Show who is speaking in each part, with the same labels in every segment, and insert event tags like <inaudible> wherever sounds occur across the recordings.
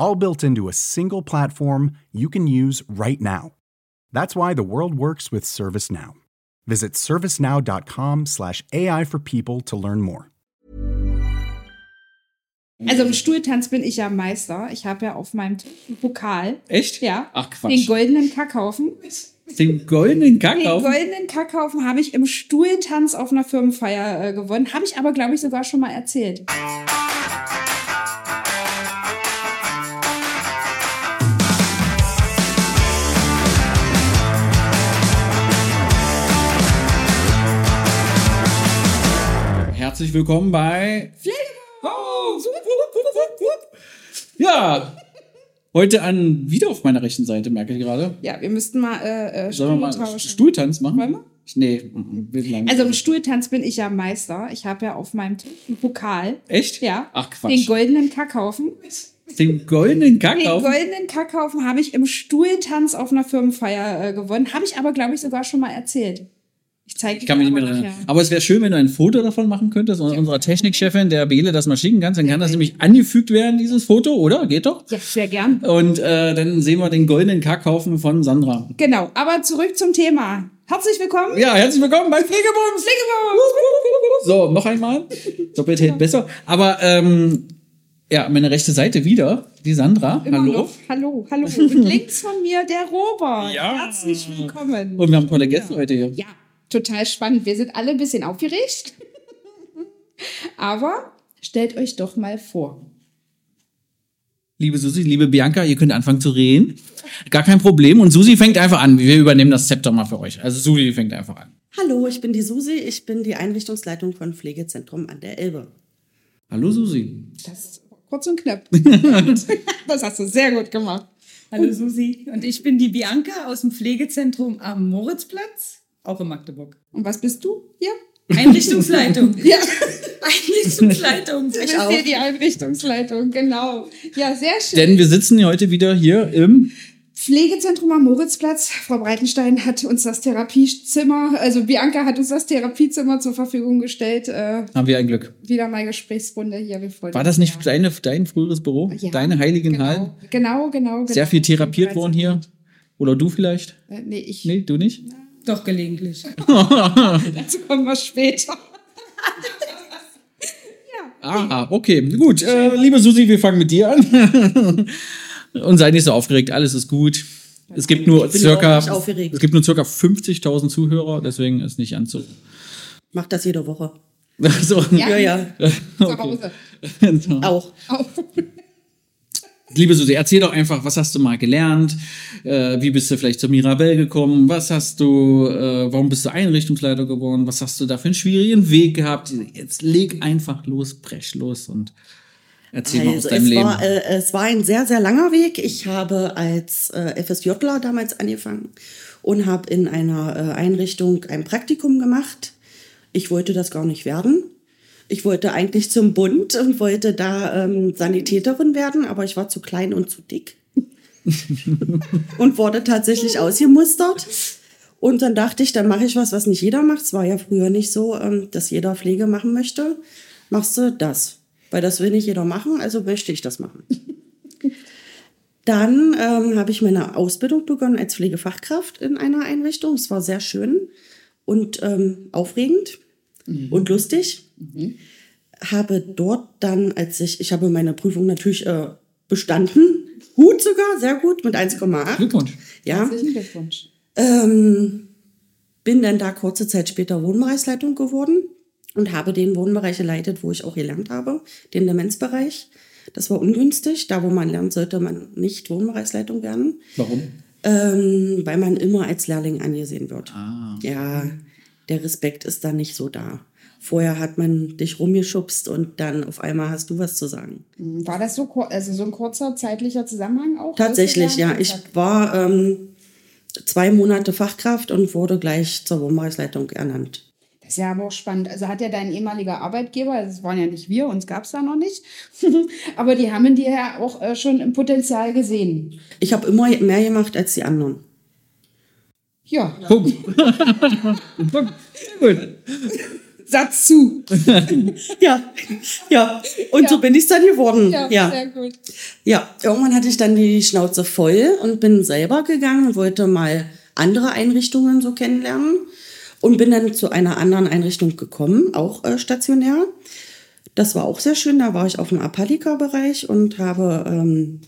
Speaker 1: All built into a single platform you can use right now. That's why the world works with ServiceNow. Visit servicenow.com/ai for people to learn more.
Speaker 2: Also im Stuhltanz bin ich ja Meister. Ich habe ja auf meinem Tisch einen Pokal.
Speaker 3: Echt?
Speaker 2: Ja.
Speaker 3: Ach Quatsch.
Speaker 2: Den goldenen Kackhaufen.
Speaker 3: Den goldenen
Speaker 2: Den
Speaker 3: Kackhaufen?
Speaker 2: goldenen Kackhaufen habe ich im Stuhltanz auf einer Firmenfeier äh, gewonnen. Habe ich aber, glaube ich, sogar schon mal erzählt.
Speaker 3: Herzlich willkommen bei Ja, heute an wieder auf meiner rechten Seite, merke ich gerade.
Speaker 2: Ja, wir müssten mal äh, äh,
Speaker 3: Sollen wir mal
Speaker 2: tauschen.
Speaker 3: Stuhltanz machen?
Speaker 2: Wollen wir?
Speaker 3: Nee, mm, wir lang.
Speaker 2: Also im Stuhltanz bin ich ja Meister. Ich habe ja auf meinem Tisch einen Pokal.
Speaker 3: Echt?
Speaker 2: Ja.
Speaker 3: Ach Quatsch.
Speaker 2: Den goldenen Kackhaufen.
Speaker 3: Den goldenen
Speaker 2: Den
Speaker 3: Kackhaufen?
Speaker 2: goldenen Kackhaufen habe ich im Stuhltanz auf einer Firmenfeier äh, gewonnen. Habe ich aber, glaube ich, sogar schon mal erzählt. Ich zeige
Speaker 3: Ich kann mich nicht mehr dran erinnern. Aber es wäre schön, wenn du ein Foto davon machen könntest und unserer Technikchefin, der Bele, das mal schicken kannst. Dann kann das nämlich angefügt werden, dieses Foto, oder? Geht doch?
Speaker 2: Ja, sehr gern.
Speaker 3: Und äh, dann sehen wir den goldenen Kackhaufen von Sandra.
Speaker 2: Genau, aber zurück zum Thema. Herzlich willkommen.
Speaker 3: Ja, herzlich willkommen bei Pflegebums.
Speaker 2: Pflegebums.
Speaker 3: So, noch einmal. Doppelt hält besser. Aber ähm, ja, meine rechte Seite wieder, die Sandra.
Speaker 2: Immer
Speaker 3: Hallo.
Speaker 2: Noch. Hallo, hallo. Und <laughs> links von mir der Robert.
Speaker 3: Ja.
Speaker 2: Herzlich willkommen.
Speaker 3: Und wir haben tolle Gäste heute hier.
Speaker 2: Ja, total spannend. Wir sind alle ein bisschen aufgeregt. Aber stellt euch doch mal vor.
Speaker 3: Liebe Susi, liebe Bianca, ihr könnt anfangen zu reden. Gar kein Problem. Und Susi fängt einfach an. Wir übernehmen das Zepter mal für euch. Also Susi fängt einfach an.
Speaker 4: Hallo, ich bin die Susi. Ich bin die Einrichtungsleitung von Pflegezentrum an der Elbe.
Speaker 3: Hallo Susi.
Speaker 2: Das kurz und knapp. <laughs> das hast du sehr gut gemacht.
Speaker 5: Hallo Susi und ich bin die Bianca aus dem Pflegezentrum am Moritzplatz, auch in Magdeburg.
Speaker 2: Und was bist du hier?
Speaker 5: Einrichtungsleitung.
Speaker 2: Ja,
Speaker 5: Einrichtungsleitung. <laughs> <laughs>
Speaker 2: du bist hier die Einrichtungsleitung, genau. Ja, sehr schön.
Speaker 3: Denn wir sitzen heute wieder hier im.
Speaker 2: Pflegezentrum am Moritzplatz. Frau Breitenstein hat uns das Therapiezimmer, also Bianca hat uns das Therapiezimmer zur Verfügung gestellt. Äh,
Speaker 3: Haben wir ein Glück.
Speaker 2: wieder mal Gesprächsrunde hier. Wir freuen
Speaker 3: War das nicht
Speaker 2: sehr.
Speaker 3: deine, dein früheres Büro?
Speaker 2: Ja,
Speaker 3: Deine heiligen
Speaker 2: genau,
Speaker 3: Hallen?
Speaker 2: Genau, genau, genau.
Speaker 3: Sehr viel therapiert worden hier. Oder du vielleicht?
Speaker 2: Äh, nee, ich.
Speaker 3: Nee, du nicht?
Speaker 5: Doch gelegentlich. <laughs> <laughs>
Speaker 2: Dazu kommen wir später.
Speaker 3: Ah, okay, gut. Äh, liebe Susi, wir fangen mit dir an. <laughs> Und sei nicht so aufgeregt, alles ist gut. Es gibt nur circa, es gibt nur circa 50.000 Zuhörer, deswegen ist nicht anzu.
Speaker 4: Mach das jede Woche.
Speaker 3: so.
Speaker 4: Ja, ja.
Speaker 2: Zu Hause.
Speaker 3: So.
Speaker 4: Auch.
Speaker 2: Auch.
Speaker 3: Liebe Susi, erzähl doch einfach, was hast du mal gelernt? Äh, wie bist du vielleicht zur Mirabelle gekommen? Was hast du, äh, warum bist du Einrichtungsleiter geworden? Was hast du da für einen schwierigen Weg gehabt? Jetzt leg einfach los, brech los und erzähl mal aus
Speaker 4: Also
Speaker 3: deinem
Speaker 4: es
Speaker 3: Leben.
Speaker 4: war, äh, es war ein sehr, sehr langer Weg. Ich habe als äh, FSJler damals angefangen und habe in einer äh, Einrichtung ein Praktikum gemacht. Ich wollte das gar nicht werden. Ich wollte eigentlich zum Bund und wollte da ähm, Sanitäterin werden, aber ich war zu klein und zu dick. <laughs> und wurde tatsächlich ausgemustert. Und dann dachte ich, dann mache ich was, was nicht jeder macht. Es war ja früher nicht so, ähm, dass jeder Pflege machen möchte. Machst du das? Weil das will nicht jeder machen, also möchte ich das machen. <laughs> Dann ähm, habe ich meine Ausbildung begonnen als Pflegefachkraft in einer Einrichtung. Es war sehr schön und ähm, aufregend und lustig. Habe dort dann, als ich, ich habe meine Prüfung natürlich äh, bestanden, gut sogar, sehr gut, mit 1,8.
Speaker 3: Glückwunsch.
Speaker 4: Ja,
Speaker 2: Herzlichen Glückwunsch.
Speaker 4: ähm, bin dann da kurze Zeit später Wohnbereichsleitung geworden und habe den Wohnbereich geleitet, wo ich auch gelernt habe, den Demenzbereich. Das war ungünstig. Da, wo man lernt, sollte man nicht Wohnbereichsleitung werden,
Speaker 3: Warum?
Speaker 4: ähm, weil man immer als Lehrling angesehen wird.
Speaker 3: Ah.
Speaker 4: Ja, der Respekt ist da nicht so da. Vorher hat man dich rumgeschubst und dann auf einmal hast du was zu sagen.
Speaker 2: War das so, also so ein kurzer zeitlicher Zusammenhang auch?
Speaker 4: Tatsächlich, ja. Ich war ähm, zwei Monate Fachkraft und wurde gleich zur Wohnbereichsleitung ernannt.
Speaker 2: Das ist ja aber auch spannend. Also hat ja dein ehemaliger Arbeitgeber, das waren ja nicht wir, uns gab es da noch nicht, <laughs> aber die haben in dir ja auch äh, schon ein Potenzial gesehen.
Speaker 4: Ich habe immer mehr gemacht als die anderen.
Speaker 2: Ja,
Speaker 3: Punkt. <laughs> Punkt. Gut.
Speaker 2: Satz zu. <laughs>
Speaker 4: Ja, ja. Und so bin ich dann geworden.
Speaker 2: Ja,
Speaker 4: Ja,
Speaker 2: sehr gut.
Speaker 4: ja. Irgendwann hatte ich dann die Schnauze voll und bin selber gegangen und wollte mal andere Einrichtungen so kennenlernen und bin dann zu einer anderen Einrichtung gekommen, auch äh, stationär. Das war auch sehr schön. Da war ich auf dem Apalika-Bereich und habe ähm,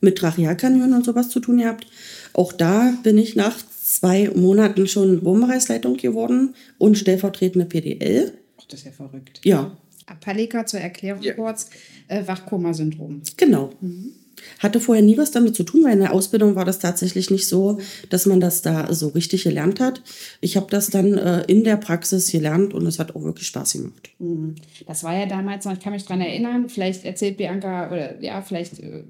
Speaker 4: mit Trachealkanülen und sowas zu tun gehabt. Auch da bin ich nach zwei Monaten schon Wohnbereichsleitung geworden und stellvertretende PDL.
Speaker 2: Ach, das ist ja verrückt.
Speaker 4: Ja,
Speaker 2: Apalika zur Erklärung kurz, äh, Wachkoma-Syndrom.
Speaker 4: Genau. Hatte vorher nie was damit zu tun, weil in der Ausbildung war das tatsächlich nicht so, dass man das da so richtig gelernt hat. Ich habe das dann äh, in der Praxis gelernt und es hat auch wirklich Spaß gemacht.
Speaker 2: Das war ja damals noch, ich kann mich dran erinnern, vielleicht erzählt Bianca oder ja, vielleicht äh,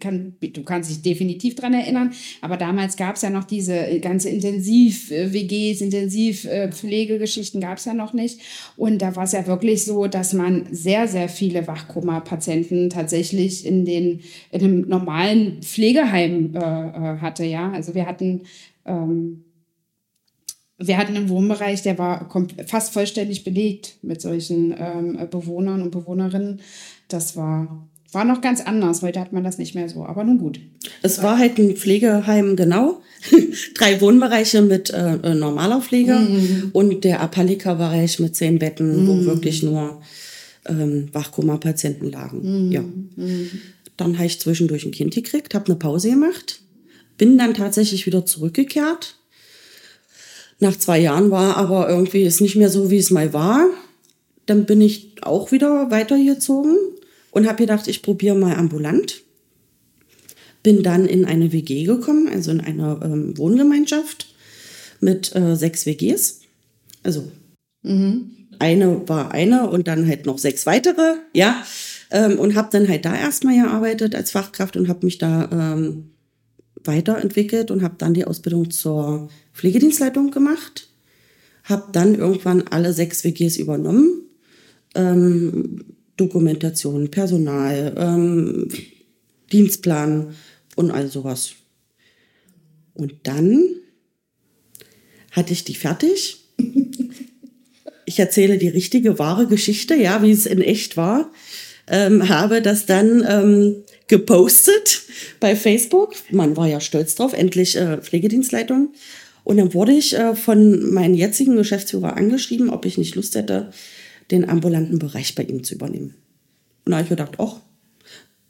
Speaker 2: kann, du kannst dich definitiv dran erinnern, aber damals gab es ja noch diese äh, ganze Intensiv-WGs, Intensiv-Pflegegeschichten gab es ja noch nicht. Und da war es ja wirklich so, dass man sehr, sehr viele Wachkoma-Patienten tatsächlich in, den, in einem normalen Pflegeheim äh, äh, hatte. Ja, also wir hatten. Ähm, wir hatten einen Wohnbereich, der war fast vollständig belegt mit solchen ähm, Bewohnern und Bewohnerinnen. Das war, war noch ganz anders. Heute hat man das nicht mehr so. Aber nun gut.
Speaker 4: Es war halt ein Pflegeheim, genau. <laughs> Drei Wohnbereiche mit äh, äh, normaler Pflege und der Apalika-Bereich mit zehn Betten, wo wirklich nur ähm, Wachkoma-Patienten lagen. Ja. Dann habe ich zwischendurch ein Kind gekriegt, habe eine Pause gemacht, bin dann tatsächlich wieder zurückgekehrt. Nach zwei Jahren war aber irgendwie es nicht mehr so, wie es mal war. Dann bin ich auch wieder weitergezogen und habe gedacht, ich probiere mal ambulant bin dann in eine WG gekommen, also in eine ähm, Wohngemeinschaft mit äh, sechs WGs. Also eine war eine und dann halt noch sechs weitere, ja. Ähm, und habe dann halt da erstmal gearbeitet als Fachkraft und habe mich da ähm, weiterentwickelt und habe dann die Ausbildung zur Pflegedienstleitung gemacht. Habe dann irgendwann alle sechs WGs übernommen. Ähm, Dokumentation, Personal, ähm, Dienstplan und all sowas. Und dann hatte ich die fertig. <laughs> Ich erzähle die richtige, wahre Geschichte, ja, wie es in echt war. Ähm, habe das dann ähm, gepostet bei Facebook. Man war ja stolz drauf, endlich äh, Pflegedienstleitung. Und dann wurde ich äh, von meinem jetzigen Geschäftsführer angeschrieben, ob ich nicht Lust hätte, den ambulanten Bereich bei ihm zu übernehmen. Und da habe ich gedacht, ach,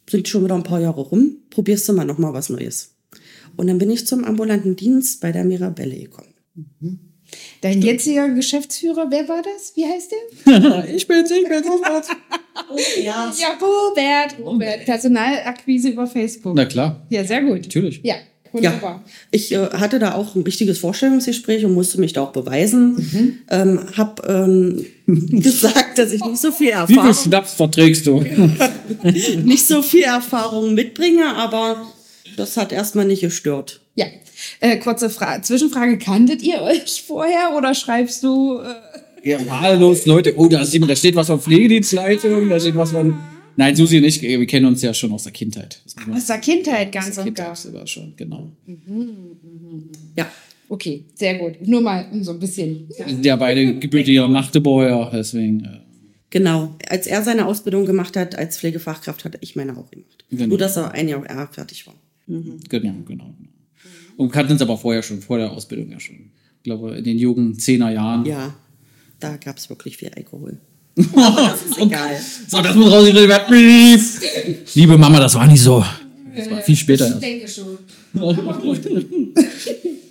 Speaker 4: sind schon wieder ein paar Jahre rum, probierst du mal noch mal was Neues. Und dann bin ich zum ambulanten Dienst bei der Mirabelle gekommen.
Speaker 2: Dein jetziger Geschäftsführer, wer war das? Wie heißt der? <laughs>
Speaker 3: ich bin's, ich bin's.
Speaker 4: Ja.
Speaker 2: Ja, Robert. Robert. Personalakquise über Facebook.
Speaker 3: Na klar,
Speaker 2: Ja, sehr gut.
Speaker 3: natürlich.
Speaker 2: Ja, wunderbar.
Speaker 4: Ja, ich äh, hatte da auch ein wichtiges Vorstellungsgespräch und musste mich da auch beweisen. Ähm, hab ähm, <laughs> gesagt, dass ich nicht so viel
Speaker 3: Wie viel
Speaker 4: Erfahrung,
Speaker 3: Schnaps verträgst du? <laughs>
Speaker 4: nicht so viel Erfahrung mitbringe, aber das hat erstmal nicht gestört.
Speaker 2: Ja. Äh, kurze Fra Zwischenfrage: Kanntet ihr euch vorher oder schreibst du? Äh,
Speaker 3: Ja, wahllos, Leute. Oh, da, ist, da steht was von Pflegedienstleitung, da steht was von. Nein, Susi und ich, wir kennen uns ja schon aus der Kindheit.
Speaker 2: aus der Kindheit ganz
Speaker 3: Aus der
Speaker 2: und gar.
Speaker 3: Kindheit sogar schon, genau.
Speaker 4: Ja.
Speaker 2: Okay, sehr gut. Nur mal um so ein bisschen.
Speaker 3: Sind ja beide gebürtige <laughs> Magdeburger, deswegen. Äh,
Speaker 4: Genau. Als er seine Ausbildung gemacht hat als Pflegefachkraft, hatte ich meine auch gemacht.
Speaker 3: Genau.
Speaker 4: Nur, dass er ein Jahr eher fertig war.
Speaker 3: genau, genau, genau. Und kannten uns aber vorher schon, vor der Ausbildung ja schon. Ich glaube, in den jungen Zehnerjahren.
Speaker 4: Ja, da gab es wirklich viel Alkohol. Das ist <laughs> egal.
Speaker 3: So, das muss rausgeredet werden. Liebe Mama, das war nicht so. Das war viel später
Speaker 2: Ich denke schon. <laughs>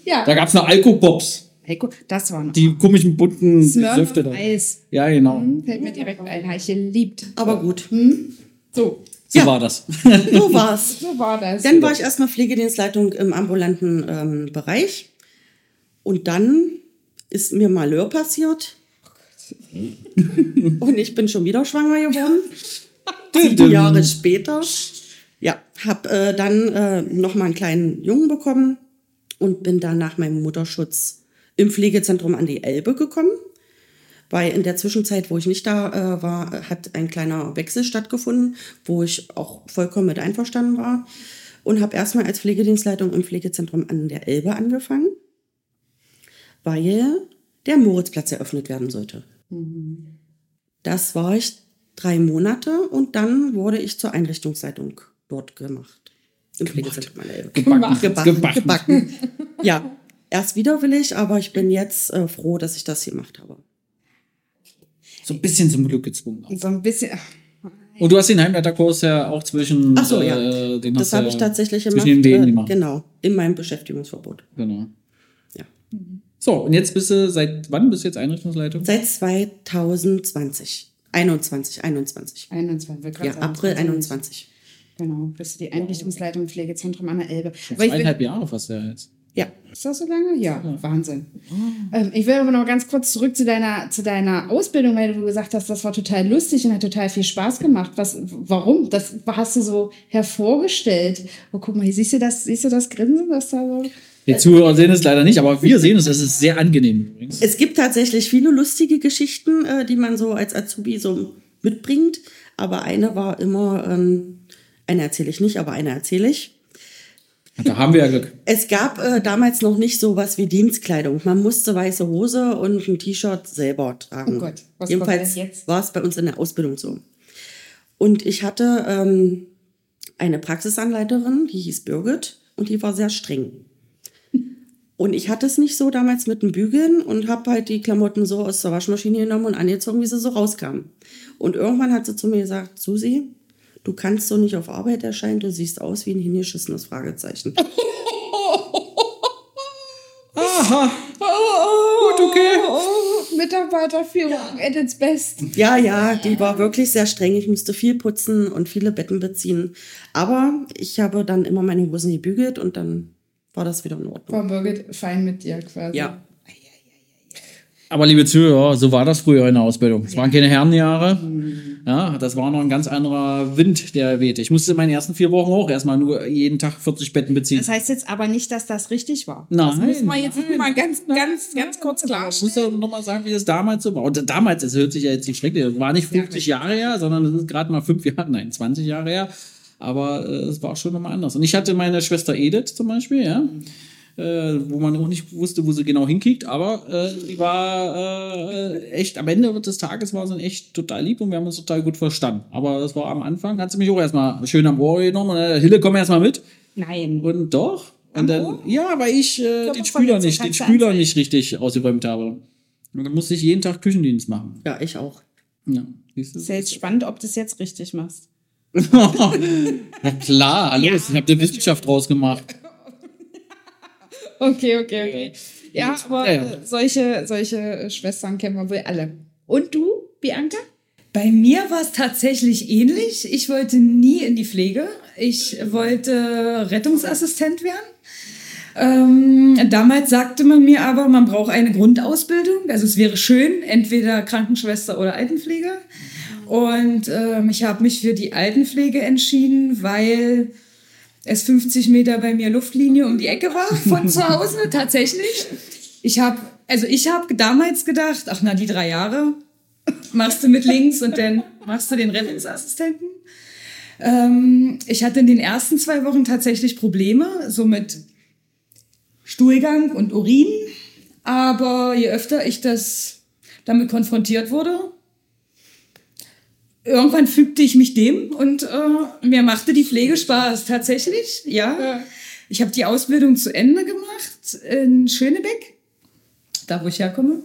Speaker 2: ja,
Speaker 3: Da gab es noch Alkopops.
Speaker 2: Heiko, das war noch.
Speaker 3: Die komischen bunten
Speaker 2: Smirnoff
Speaker 3: Säfte da.
Speaker 2: Eis.
Speaker 3: Ja, genau.
Speaker 2: Hm, Fällt mir direkt ein. Habe ich geliebt.
Speaker 4: Aber gut,
Speaker 2: So,
Speaker 3: So
Speaker 4: Ja.
Speaker 3: war das.
Speaker 4: so war's. <laughs>
Speaker 2: so war das.
Speaker 4: Dann war ich erstmal Pflegedienstleitung im ambulanten ähm, Bereich. Und dann ist mir Malheur passiert. <laughs> Und ich bin schon wieder schwanger geworden. <laughs> Sieben Jahre später. Ja, habe äh, dann äh, noch mal einen kleinen Jungen bekommen und bin dann nach meinem Mutterschutz im Pflegezentrum an die Elbe gekommen. Weil in der Zwischenzeit, wo ich nicht da äh, war, hat ein kleiner Wechsel stattgefunden, wo ich auch vollkommen mit einverstanden war. Und habe erstmal als Pflegedienstleitung im Pflegezentrum an der Elbe angefangen, weil der Moritzplatz eröffnet werden sollte. Das war ich drei Monate und dann wurde ich zur Einrichtungsleitung dort gemacht. Im Pflegezentrum Elbe.
Speaker 3: Gebacken.
Speaker 4: Gebacken.
Speaker 3: Gebacken.
Speaker 4: Gebacken. <laughs> ja, erst widerwillig, aber ich bin jetzt äh, froh, dass ich das gemacht habe.
Speaker 3: So ein bisschen zum Glück gezwungen.
Speaker 2: So ein bisschen.
Speaker 3: Und du hast den Heimleiterkurs ja auch zwischen.
Speaker 4: Ach so, ja.
Speaker 3: äh, den
Speaker 4: Das habe ich tatsächlich
Speaker 3: zwischen
Speaker 4: gemacht.
Speaker 3: den Wehen
Speaker 4: äh,
Speaker 3: gemacht.
Speaker 4: Genau, in meinem Beschäftigungsverbot.
Speaker 3: Genau.
Speaker 4: Ja.
Speaker 3: So, und jetzt bist du, seit wann bist du jetzt Einrichtungsleitung?
Speaker 4: Seit 2020. 21, 21.
Speaker 2: 21, wir
Speaker 4: Ja, April 21.
Speaker 2: Genau, bist du die Einrichtungsleitung Pflegezentrum an der Elbe.
Speaker 3: Zweieinhalb Jahre fast ja jetzt.
Speaker 4: Ja.
Speaker 2: ist das so lange? Ja, Wahnsinn. Ähm, ich will aber noch ganz kurz zurück zu deiner, zu deiner Ausbildung, weil du gesagt hast, das war total lustig und hat total viel Spaß gemacht. Was, warum? Das hast du so hervorgestellt. Oh, guck mal, hier siehst du das, siehst du das Grinsen, das da so?
Speaker 3: Die Zuhörer sehen es leider nicht, aber wir sehen es. Es ist sehr angenehm übrigens.
Speaker 4: Es gibt tatsächlich viele lustige Geschichten, äh, die man so als Azubi so mitbringt. Aber eine war immer, ähm, eine erzähle ich nicht, aber eine erzähle ich.
Speaker 3: Da haben wir ja Glück.
Speaker 4: Es gab äh, damals noch nicht so was wie Dienstkleidung. Man musste weiße Hose und ein T-Shirt selber tragen.
Speaker 2: Oh Gott, was
Speaker 4: Jedenfalls
Speaker 2: kommt denn jetzt?
Speaker 4: war es bei uns in der Ausbildung so. Und ich hatte ähm, eine Praxisanleiterin, die hieß Birgit und die war sehr streng. Und ich hatte es nicht so damals mit dem Bügeln und habe halt die Klamotten so aus der Waschmaschine genommen und angezogen, wie sie so rauskamen. Und irgendwann hat sie zu mir gesagt, Susi, du kannst so nicht auf Arbeit erscheinen, du siehst aus wie ein hingeschissenes Fragezeichen. <laughs>
Speaker 3: Aha.
Speaker 2: Gut, okay. Mitarbeiterführung at its best.
Speaker 4: Ja, ja, die war wirklich sehr streng. Ich musste viel putzen und viele Betten beziehen. Aber ich habe dann immer meine Hosen gebügelt und dann war das wieder in Ordnung.
Speaker 2: War Birgit fein mit dir quasi.
Speaker 4: Ja.
Speaker 3: Aber liebe Zuhörer, so war das früher in der Ausbildung. Es waren keine Herrenjahre. Ja, das war noch ein ganz anderer Wind, der wehte. Ich musste in meinen ersten vier Wochen auch erstmal nur jeden Tag 40 Betten beziehen.
Speaker 2: Das heißt jetzt aber nicht, dass das richtig war.
Speaker 3: Nein.
Speaker 2: Das müssen wir jetzt mal ganz, ganz, ganz kurz
Speaker 3: Ich muss
Speaker 2: klarstellen.
Speaker 3: ja nochmal sagen, wie das damals so war. Und damals, das hört sich ja jetzt nicht schrecklich, das war nicht 50 Jahre her, sondern das ist gerade mal fünf Jahre, nein, 20 Jahre her. Aber äh, es war schon nochmal anders. Und ich hatte meine Schwester Edith zum Beispiel, ja. Äh, wo man auch nicht wusste, wo sie genau hinkriegt, aber äh, die war äh, echt, am Ende des Tages war sie echt total lieb und wir haben uns total gut verstanden. Aber das war am Anfang, hat sie mich auch erstmal schön am Ohr genommen und äh, Hille, komm erstmal mit.
Speaker 2: Nein.
Speaker 3: Und doch. Und dann, ja, weil ich äh, den Spüler nicht, den Spüler nicht richtig ausgeräumt habe. Und dann musste ich jeden Tag Küchendienst machen.
Speaker 4: Ja, ich auch.
Speaker 3: Ja?
Speaker 2: Ist ja jetzt spannend, ob du es jetzt richtig machst. <laughs>
Speaker 3: Na klar, hallo, ich habe eine Wissenschaft draus gemacht. <laughs>
Speaker 2: Okay, okay, okay. Ja, aber
Speaker 3: Ja, ja.
Speaker 2: äh, solche, solche Schwestern kennen wir wohl alle. Und du, Bianca?
Speaker 5: Bei mir war es tatsächlich ähnlich. Ich wollte nie in die Pflege. Ich wollte Rettungsassistent werden. Ähm, damals sagte man mir aber, man braucht eine Grundausbildung. Also es wäre schön, entweder Krankenschwester oder Altenpflege. Und ähm, ich habe mich für die Altenpflege entschieden, weil es 50 Meter bei mir Luftlinie um die Ecke war von zu Hause <laughs> tatsächlich. Ich habe, also ich habe damals gedacht, ach na die drei Jahre machst du mit links und dann machst du den Rettungsassistenten. Ähm, ich hatte in den ersten zwei Wochen tatsächlich Probleme, so mit Stuhlgang und Urin. Aber je öfter ich das damit konfrontiert wurde, irgendwann fügte ich mich dem und äh, mir machte die Pflege Spaß. Tatsächlich, ja. Ich habe die Ausbildung zu Ende gemacht in Schönebeck, da wo ich herkomme.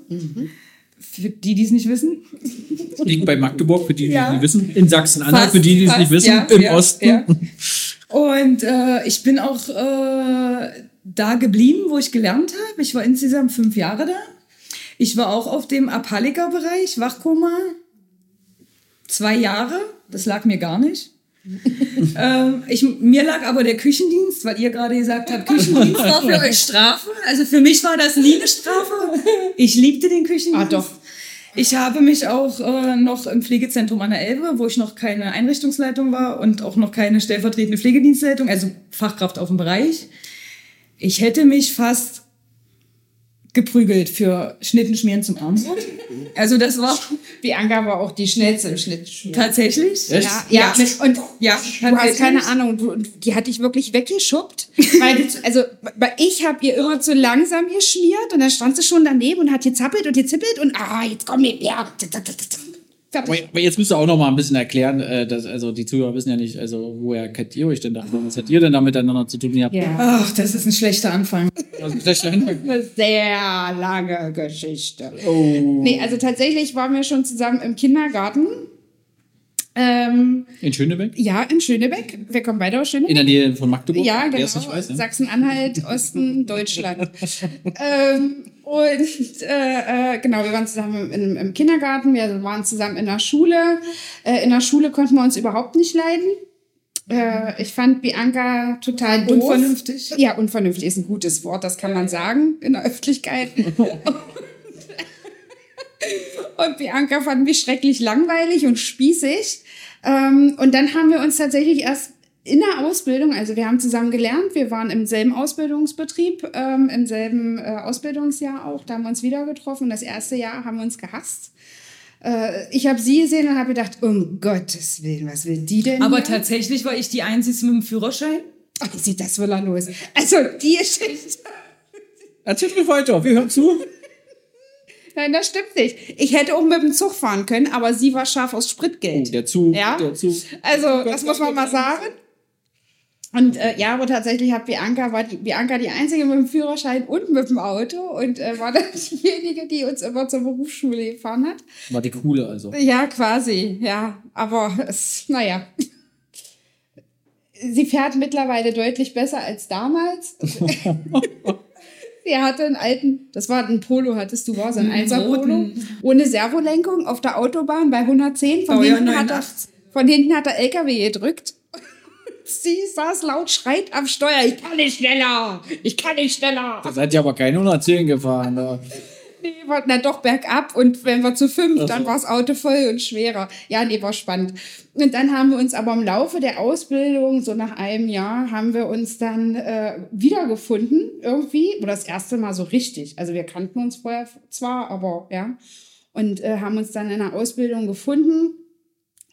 Speaker 5: Für die, die es nicht wissen.
Speaker 3: Liegt bei Magdeburg, für die, die
Speaker 5: Ja.
Speaker 3: es nicht wissen. In Sachsen-Anhalt, für die, die es nicht wissen.
Speaker 5: ja,
Speaker 3: Im
Speaker 5: ja,
Speaker 3: Osten.
Speaker 5: ja. Und äh, ich bin auch äh, da geblieben, wo ich gelernt habe. Ich war insgesamt fünf Jahre da. Ich war auch auf dem Apalika-Bereich, Wachkoma, zwei Jahre. Das lag mir gar nicht. <laughs> ähm, ich, mir lag aber der Küchendienst, weil ihr gerade gesagt habt, Küchendienst war für euch Strafe. Also für mich war das nie eine Strafe. Ich liebte den Küchendienst.
Speaker 2: Ah, doch.
Speaker 5: Ich habe mich auch äh, noch im Pflegezentrum an der Elbe, wo ich noch keine Einrichtungsleitung war und auch noch keine stellvertretende Pflegedienstleitung, also Fachkraft auf dem Bereich. Ich hätte mich fast geprügelt für Schnittenschmieren zum Armbrot. Also das war
Speaker 2: Bianca war auch die schnellste im Schnittschmier.
Speaker 5: tatsächlich.
Speaker 3: Echt?
Speaker 2: Ja, ja, und
Speaker 5: Ja,
Speaker 2: du hast keine Ahnung, du, die hat dich wirklich weggeschubbt. <laughs> Weil du, also weil ich habe ihr immer zu langsam geschmiert und dann stand sie schon daneben und hat gezappelt und gezippelt und ah, jetzt komm mir, ja.
Speaker 3: Aber,
Speaker 2: Fertig.
Speaker 3: aber jetzt müsst ihr auch noch mal ein bisschen erklären, äh, dass, also die Zuhörer wissen ja nicht, also woher kennt ihr euch denn da? Was hat ihr denn da miteinander zu tun? Ihr habt
Speaker 2: Ja.
Speaker 5: Ach, das ist ein schlechter Anfang.
Speaker 3: also vielleicht dahinter-
Speaker 2: Eine sehr lange Geschichte.
Speaker 3: oh.
Speaker 2: Nee, also tatsächlich waren wir schon zusammen im Kindergarten. Ähm,
Speaker 3: In Schönebeck?
Speaker 2: ja, in Schönebeck. Wir kommen beide aus Schönebeck.
Speaker 3: In der Nähe von Magdeburg?
Speaker 2: Ja, genau.
Speaker 3: weiß, ja?
Speaker 2: Sachsen-Anhalt, Osten, Deutschland. <laughs> ähm, und äh, äh, genau, wir waren zusammen im, im Kindergarten, wir waren zusammen in der Schule. Äh, in der Schule konnten wir uns überhaupt nicht leiden. Äh, ich fand Bianca total doof.
Speaker 5: Unvernünftig.
Speaker 2: Ja, unvernünftig ist ein gutes Wort, das kann man sagen in der Öffentlichkeit. <laughs> Und Bianca fand mich schrecklich langweilig und spießig. Ähm, und dann haben wir uns tatsächlich erst in der Ausbildung, also wir haben zusammen gelernt, wir waren im selben Ausbildungsbetrieb, ähm, im selben äh, Ausbildungsjahr auch, da haben wir uns wieder getroffen. Das erste Jahr haben wir uns gehasst. Äh, ich habe sie gesehen und habe gedacht, um Gottes Willen, was will die denn?
Speaker 5: Aber
Speaker 2: hier?
Speaker 5: tatsächlich war ich die Einzige mit dem Führerschein.
Speaker 2: Ach, wie sieht das wohl los? Also, die Geschichte.
Speaker 3: Erzähl mir weiter, wir hören zu.
Speaker 2: Nein, das stimmt nicht. Ich hätte auch mit dem Zug fahren können, aber sie war scharf aus Spritgeld.
Speaker 3: Oh, der Zug,
Speaker 2: Ja?
Speaker 3: der Zug.
Speaker 2: Also, das muss man mal sagen. Und äh, ja, aber tatsächlich hat Bianca, war die, Bianca die einzige mit dem Führerschein und mit dem Auto und äh, war dann <laughs> diejenige, die uns immer zur Berufsschule gefahren hat.
Speaker 3: War die coole also.
Speaker 2: Ja, quasi, ja. Aber es, naja. Sie fährt mittlerweile deutlich besser als damals. <laughs> Sie hatte einen alten, das war ein Polo, hattest du, war so ein
Speaker 5: Einen
Speaker 2: 1er Polo, ohne Servolenkung auf der Autobahn bei 110. Von,
Speaker 5: Baujahr
Speaker 2: hinten, hat er,
Speaker 5: 89.
Speaker 2: von hinten hat der LKW gedrückt. Sie saß laut, schreit am Steuer, ich kann nicht schneller, ich kann nicht schneller.
Speaker 3: Da seid ihr aber keine 110 gefahren. Da.
Speaker 2: Nee, war, na doch, bergab. Und wenn wir zu fünf, dann war das Auto voll und schwerer. Ja, nee, war spannend. Und dann haben wir uns aber im Laufe der Ausbildung, so nach einem Jahr, haben wir uns dann äh, wiedergefunden irgendwie. Oder das erste Mal so richtig. Also wir kannten uns vorher zwar, aber ja. Und äh, haben uns dann in der Ausbildung gefunden.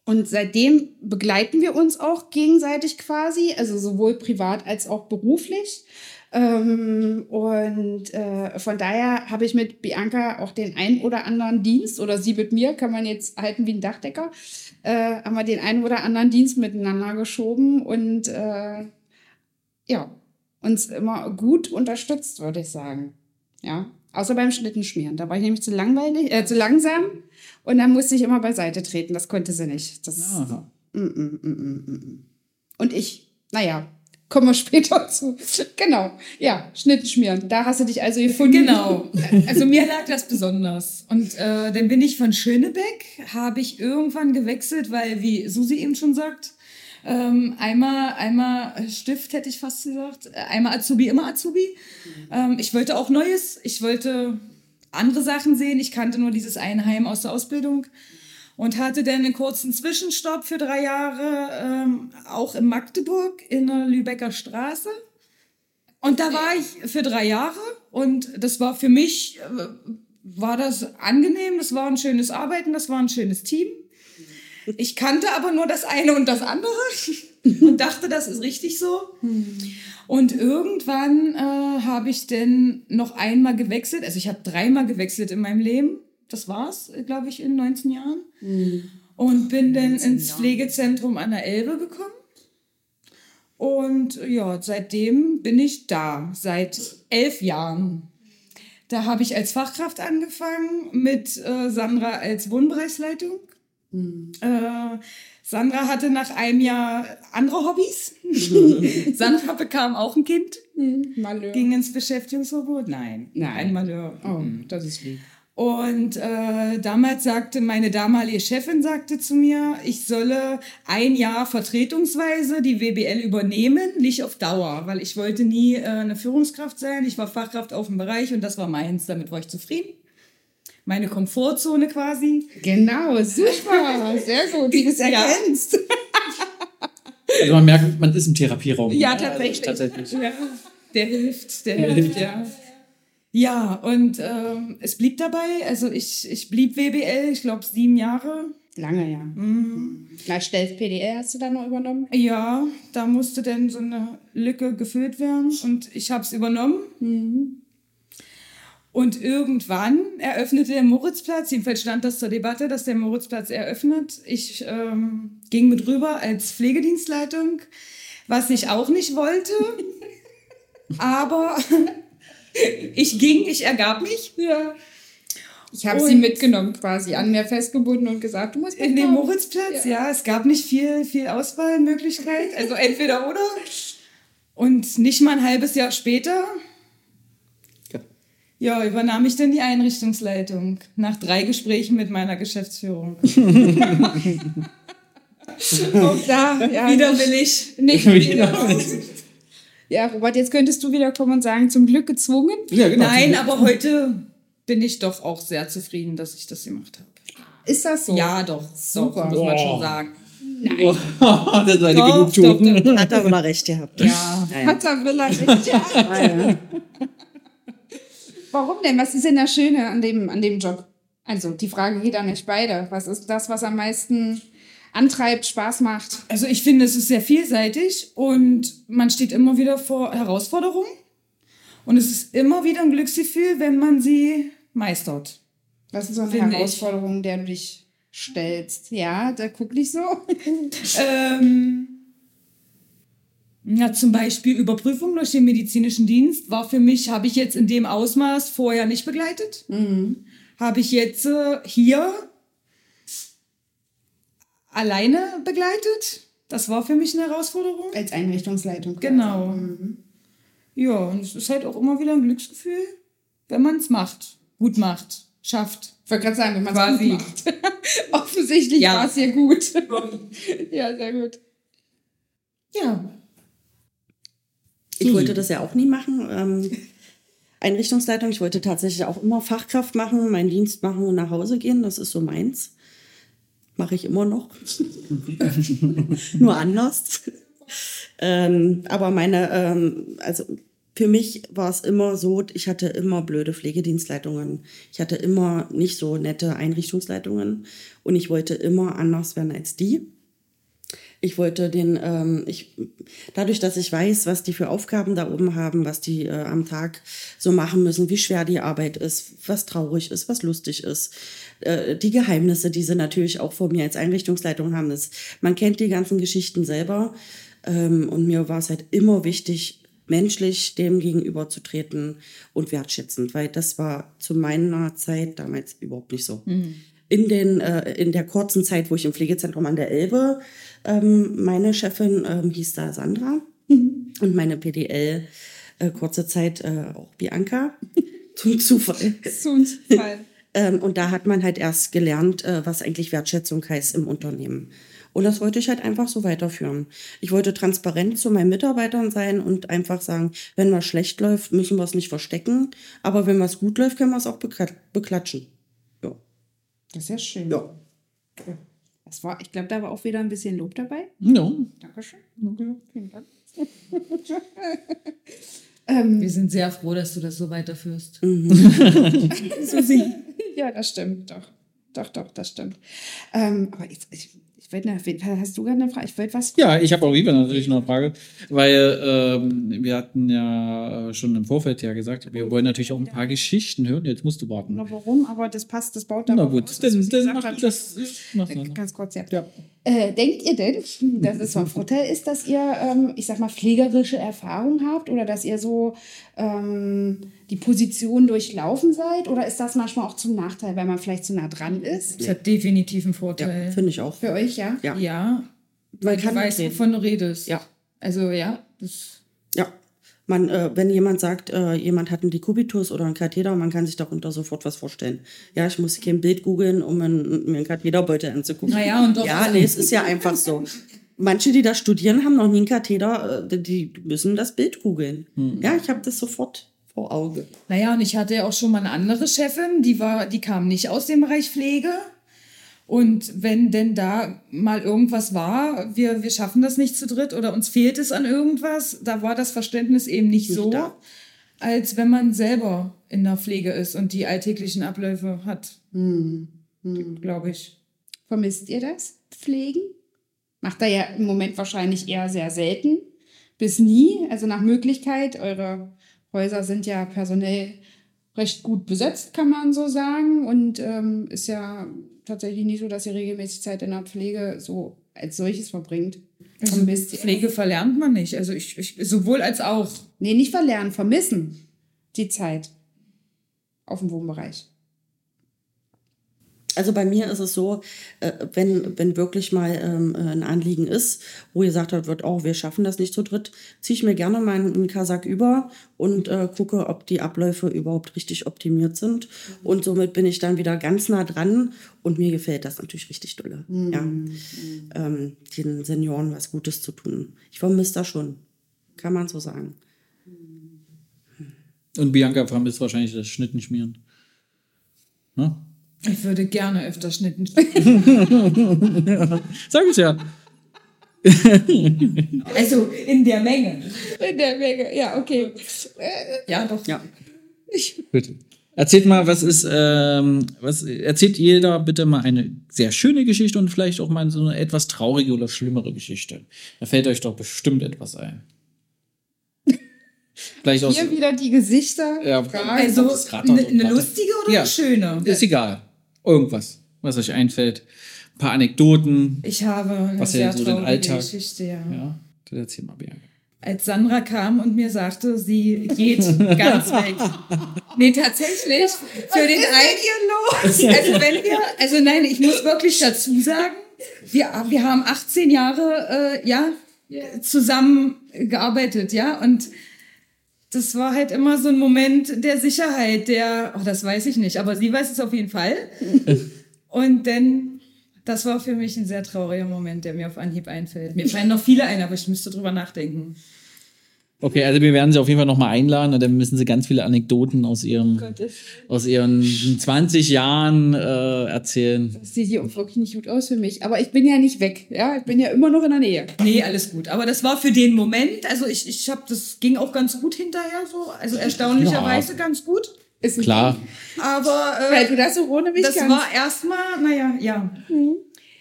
Speaker 2: Und seitdem begleiten wir uns auch gegenseitig quasi, also sowohl privat als auch beruflich. Ähm, und äh, von daher habe ich mit Bianca auch den ein oder anderen Dienst, oder sie mit mir, kann man jetzt halten wie ein Dachdecker, äh, haben wir den einen oder anderen Dienst miteinander geschoben und äh, ja, uns immer gut unterstützt, würde ich sagen. Ja, außer beim Schnittenschmieren. Da war ich nämlich zu langweilig, äh, zu langsam und dann musste ich immer beiseite treten. Das konnte sie nicht. Das,
Speaker 3: Aha.
Speaker 2: Mm, mm, mm, mm, mm. Und ich, naja, kommen wir <laughs> später zu. Genau, ja, Schnitten schmieren. Da hast du dich also gefunden.
Speaker 5: Genau. <laughs> Also mir lag das besonders. Und äh, dann bin ich von Schönebeck, habe ich irgendwann gewechselt, weil, wie Susi eben schon sagt, ähm, einmal, einmal Stift hätte ich fast gesagt, äh, einmal Azubi, immer Azubi. Ähm, ich wollte auch Neues, ich wollte andere Sachen sehen. Ich kannte nur dieses eine Heim aus der Ausbildung und hatte dann einen kurzen Zwischenstopp für drei Jahre, ähm, auch in Magdeburg in der Lübecker Straße. Und da war ich für drei Jahre und das war für mich, äh, war das angenehm, das war ein schönes Arbeiten, das war ein schönes Team. Ich kannte aber nur das eine und das andere <laughs> und dachte, das ist richtig so. Und irgendwann äh, habe ich dann noch einmal gewechselt, also ich habe dreimal gewechselt in meinem Leben. Das war's, glaube ich, in 19 Jahren. Und bin dann ins Pflegezentrum an der Elbe gekommen. Und ja, seitdem bin ich da, seit elf Jahren. Da habe ich als Fachkraft angefangen mit äh, Sandra als Wohnbereichsleitung. Äh, Sandra hatte nach einem Jahr andere Hobbys. <laughs> Sandra bekam auch ein Kind,
Speaker 2: Malheur.
Speaker 5: ging ins Beschäftigungsverbot. Nein,
Speaker 2: Nein.
Speaker 5: ein Malheur.
Speaker 2: Oh, das ist lieb.
Speaker 5: Und äh, damals sagte meine damalige Chefin sagte zu mir, ich solle ein Jahr vertretungsweise die WBL übernehmen, nicht auf Dauer, weil ich wollte nie äh, eine Führungskraft sein. Ich war Fachkraft auf dem Bereich und das war meins. Damit war ich zufrieden. Meine Komfortzone quasi.
Speaker 2: Genau, super, sehr gut, wie du es
Speaker 5: Ja.
Speaker 2: erkennst.
Speaker 3: Also man merkt, man ist im Therapieraum.
Speaker 2: Ja,
Speaker 3: Also
Speaker 2: tatsächlich.
Speaker 3: tatsächlich.
Speaker 5: Ja, der hilft, der hilft, ja. Ja, und ähm, es blieb dabei, also ich, ich blieb WBL, ich glaube sieben Jahre.
Speaker 2: Lange, ja. Na, Stells PDL hast du dann noch übernommen?
Speaker 5: Ja, da musste dann so eine Lücke gefüllt werden und ich habe es übernommen. Und irgendwann eröffnete der Moritzplatz, jedenfalls stand das zur Debatte, dass der Moritzplatz eröffnet. Ich ähm, ging mit rüber als Pflegedienstleitung, was ich auch nicht wollte. <laughs> Aber <laughs> ich ging, ich ergab mich.
Speaker 2: Ja. Ich habe sie mitgenommen quasi, an mir festgebunden und gesagt, du musst
Speaker 5: In dem
Speaker 2: mitkommen.
Speaker 5: Moritzplatz, ja. es gab nicht viel, viel Auswahlmöglichkeit, also entweder oder. <laughs> Und nicht mal ein halbes Jahr später, ja, übernahm ich dann die Einrichtungsleitung nach drei Gesprächen mit meiner Geschäftsführung. <laughs>
Speaker 2: Auch da, ja, <laughs>
Speaker 5: Widerwillig.
Speaker 2: nicht
Speaker 3: Wieder.
Speaker 2: wieder. Ja, Robert, jetzt könntest du wieder kommen und sagen, zum Glück gezwungen.
Speaker 3: Ja, genau.
Speaker 5: Nein, aber heute bin ich doch auch sehr zufrieden, dass ich das gemacht habe.
Speaker 2: Ist das so?
Speaker 5: Ja, doch,
Speaker 2: Super.
Speaker 5: doch, muss man
Speaker 3: Oh.
Speaker 5: schon sagen.
Speaker 3: Oh, das war eine
Speaker 5: Doch,
Speaker 3: Genugtuung.
Speaker 5: doch,
Speaker 4: Hat er wohl recht gehabt.
Speaker 5: Ja.
Speaker 2: Hat er will er nicht. Warum denn? Was ist denn das Schöne an dem, an dem Job? Also, die Frage geht an euch beide. Was ist das, was am meisten antreibt, Spaß macht?
Speaker 5: Also ich finde, es ist sehr vielseitig und man steht immer wieder vor Herausforderungen. Und es ist immer wieder ein Glücksgefühl, wenn man sie meistert.
Speaker 2: Was ist so eine
Speaker 5: Finde ich.
Speaker 2: Herausforderung, der du dich stellst? Ja, da guck nicht so. <laughs>
Speaker 5: Ähm, ja, zum Beispiel Überprüfung durch den medizinischen Dienst war für mich, habe ich jetzt in dem Ausmaß vorher nicht begleitet. Habe ich jetzt äh, hier alleine begleitet. Das war für mich eine Herausforderung.
Speaker 2: Als Einrichtungsleitung.
Speaker 5: Genau. Ja, und es ist halt auch immer wieder ein Glücksgefühl, wenn man es macht, gut macht, schafft.
Speaker 2: Ich wollte gerade sagen, wenn man es gut macht. <laughs> Offensichtlich
Speaker 5: Ja.
Speaker 2: war es hier gut. <laughs> ja, sehr gut.
Speaker 5: Ja.
Speaker 4: Ich wollte das ja auch nie machen. Ähm, <laughs> Einrichtungsleitung, ich wollte tatsächlich auch immer Fachkraft machen, meinen Dienst machen und nach Hause gehen. Das ist so meins. Mache ich immer noch. <laughs> Nur anders. ähm, aber meine, ähm, also für mich war es immer so, ich hatte immer blöde Pflegedienstleitungen. Ich hatte immer nicht so nette Einrichtungsleitungen und ich wollte immer anders werden als die. Ich wollte den, ähm, ich, dadurch, dass ich weiß, was die für Aufgaben da oben haben, was die äh, am Tag so machen müssen, wie schwer die Arbeit ist, was traurig ist, was lustig ist, äh, die Geheimnisse, die sie natürlich auch vor mir als Einrichtungsleitung haben, ist, man kennt die ganzen Geschichten selber. Ähm, und mir war es halt immer wichtig, menschlich dem gegenüberzutreten und wertschätzend, weil das war zu meiner Zeit damals überhaupt nicht so in, den, äh, in der kurzen Zeit, wo ich im Pflegezentrum an der Elbe, ähm, meine Chefin ähm, hieß da Sandra und meine PDL äh, kurze Zeit äh, auch Bianca. <laughs> Zum Zufall.
Speaker 2: Zufall. <laughs>
Speaker 4: Ähm, und da hat man halt erst gelernt, äh, was eigentlich Wertschätzung heißt im Unternehmen. Und das wollte ich halt einfach so weiterführen. Ich wollte transparent zu meinen Mitarbeitern sein und einfach sagen, wenn was schlecht läuft, müssen wir es nicht verstecken. Aber wenn was gut läuft, können wir es auch bekla- beklatschen. Ja.
Speaker 2: Das ist ja schön.
Speaker 4: Ja.
Speaker 2: Das war, ich glaube, da war auch wieder ein bisschen Lob dabei.
Speaker 3: Ja.
Speaker 2: Dankeschön. Vielen Dank. <laughs> ähm,
Speaker 5: Wir sind sehr froh, dass du das so weiterführst. <laughs> <laughs>
Speaker 2: ja, das stimmt, doch. Doch, doch, das stimmt. Ähm, aber jetzt, ich, noch- hast du gerade eine Frage? Ich wollte was.
Speaker 3: Ja, ich habe auch lieber natürlich noch eine Frage, weil ähm, wir hatten ja schon im Vorfeld ja gesagt, wir wollen natürlich auch ein paar Geschichten hören. Jetzt musst du warten.
Speaker 2: Na, warum? Aber das passt, das baut da
Speaker 3: Na gut, dann, dann mach das. Mach
Speaker 2: Äh,
Speaker 3: das.
Speaker 2: Ganz kurz, ja.
Speaker 3: Ja.
Speaker 2: Äh, denkt ihr denn, dass es von Vorteil ist, dass ihr, ähm, ich sag mal, pflegerische Erfahrung habt oder dass ihr so ähm, die Position durchlaufen seid? Oder ist das manchmal auch zum Nachteil, weil man vielleicht zu nah dran ist?
Speaker 5: Das hat definitiv einen
Speaker 4: Ja,
Speaker 5: Vorteil.
Speaker 4: finde ich auch.
Speaker 2: Für euch, ja?
Speaker 4: Ja.
Speaker 5: Ja,
Speaker 4: Man
Speaker 5: weil du weißt, wovon du redest.
Speaker 4: Ja.
Speaker 5: Also ja, das
Speaker 4: Ja. Man, äh, wenn jemand sagt, äh, jemand hat einen Dekubitus oder einen Katheter, man kann sich darunter sofort was vorstellen. Ja, ich muss kein Bild googeln, um einen, mir einen Katheterbeutel anzugucken.
Speaker 5: Naja, und doch-
Speaker 4: Ja, nee, es ist ja einfach so. Manche, die da studieren, haben noch nie einen Katheter, äh, die müssen das Bild googeln. Ja, ich habe das sofort vor Auge.
Speaker 5: Naja, und ich hatte ja auch schon mal eine andere Chefin, die war, die kam nicht aus dem Bereich Pflege. Und wenn denn da mal irgendwas war, wir, wir schaffen das nicht zu dritt oder uns fehlt es an irgendwas, da war das Verständnis eben nicht,
Speaker 4: Nicht
Speaker 5: so,
Speaker 4: da.
Speaker 5: als wenn man selber in der Pflege ist und die alltäglichen Abläufe hat, glaube ich.
Speaker 2: Vermisst ihr das? Pflegen? Macht er ja im Moment wahrscheinlich eher sehr selten. Bis nie. Also nach Möglichkeit. Eure Häuser sind ja personell recht gut besetzt, kann man so sagen. Und ähm, ist ja tatsächlich nicht so, dass ihr regelmäßig Zeit in der Pflege so als solches verbringt. Ihr?
Speaker 5: Pflege verlernt man nicht. Also ich, ich sowohl als auch.
Speaker 2: Nee, nicht verlernen, vermissen die Zeit auf dem Wohnbereich.
Speaker 4: Also bei mir ist es so, äh, wenn, wenn wirklich mal ähm, äh, ein Anliegen ist, wo gesagt wird, oh, wir schaffen das nicht zu dritt, ziehe ich mir gerne meinen Kasach über und äh, gucke, ob die Abläufe überhaupt richtig optimiert sind. Und somit bin ich dann wieder ganz nah dran und mir gefällt das natürlich richtig dolle. Ja. Ähm, den Senioren was Gutes zu tun. Ich vermisse das schon, kann man so sagen.
Speaker 3: Und Bianca vermisst wahrscheinlich das Schnittenschmieren. Ne?
Speaker 5: Ich würde gerne öfter Schnitten. <laughs>
Speaker 3: Sag ich ja. <laughs>
Speaker 5: Also in der Menge.
Speaker 2: In der Menge, ja, okay.
Speaker 5: Ja, doch.
Speaker 4: Ja.
Speaker 3: Gut. Erzählt mal, was ist, ähm, was erzählt jeder bitte mal eine sehr schöne Geschichte und vielleicht auch mal so eine etwas traurige oder schlimmere Geschichte. Da fällt euch doch bestimmt etwas ein. <laughs> Vielleicht aus.
Speaker 2: Hier wieder die Gesichter.
Speaker 3: Ja,
Speaker 2: Fragen.
Speaker 5: Also
Speaker 3: Das ist gerade noch
Speaker 5: eine
Speaker 3: gerade.
Speaker 5: lustige oder
Speaker 3: Ja.
Speaker 5: eine schöne?
Speaker 3: Ist egal. Irgendwas, was euch einfällt. Ein paar Anekdoten.
Speaker 5: Ich habe eine
Speaker 3: Was ja
Speaker 5: sehr
Speaker 3: so den
Speaker 5: traurige
Speaker 3: Alltag-
Speaker 5: Geschichte, ja.
Speaker 3: Ja, das erzähl mal, Bianca.
Speaker 5: Als Sandra kam und mir sagte, sie geht ganz weg. <laughs> Nee, tatsächlich. Für den einen. <laughs> Also wenn wir, also nein, ich muss wirklich dazu sagen, wir, wir haben 18 Jahre, äh, ja, zusammen gearbeitet, ja, und das war halt immer so ein Moment der Sicherheit, der, oh, das weiß ich nicht, aber sie weiß es auf jeden Fall. <laughs> Und dann, das war für mich ein sehr trauriger Moment, der mir auf Anhieb einfällt. Mir fallen noch viele ein, aber ich müsste drüber nachdenken.
Speaker 3: Okay, also wir werden sie auf jeden Fall nochmal einladen und dann müssen sie ganz viele Anekdoten aus ihrem, aus ihren 20 Jahren äh, erzählen.
Speaker 2: Das sieht hier wirklich nicht gut aus für mich. Aber ich bin ja nicht weg. Ja, ich bin ja immer noch in der Nähe.
Speaker 5: Nee, alles gut. Aber das war für den Moment, also ich, ich habe, das ging auch ganz gut hinterher so, also erstaunlicherweise
Speaker 3: Ja.
Speaker 5: ganz gut.
Speaker 2: Ist
Speaker 3: Klar.
Speaker 5: Aber
Speaker 2: Weil
Speaker 5: äh,
Speaker 2: du das so ohne mich
Speaker 5: das
Speaker 2: kannst.
Speaker 5: war erstmal, naja, ja.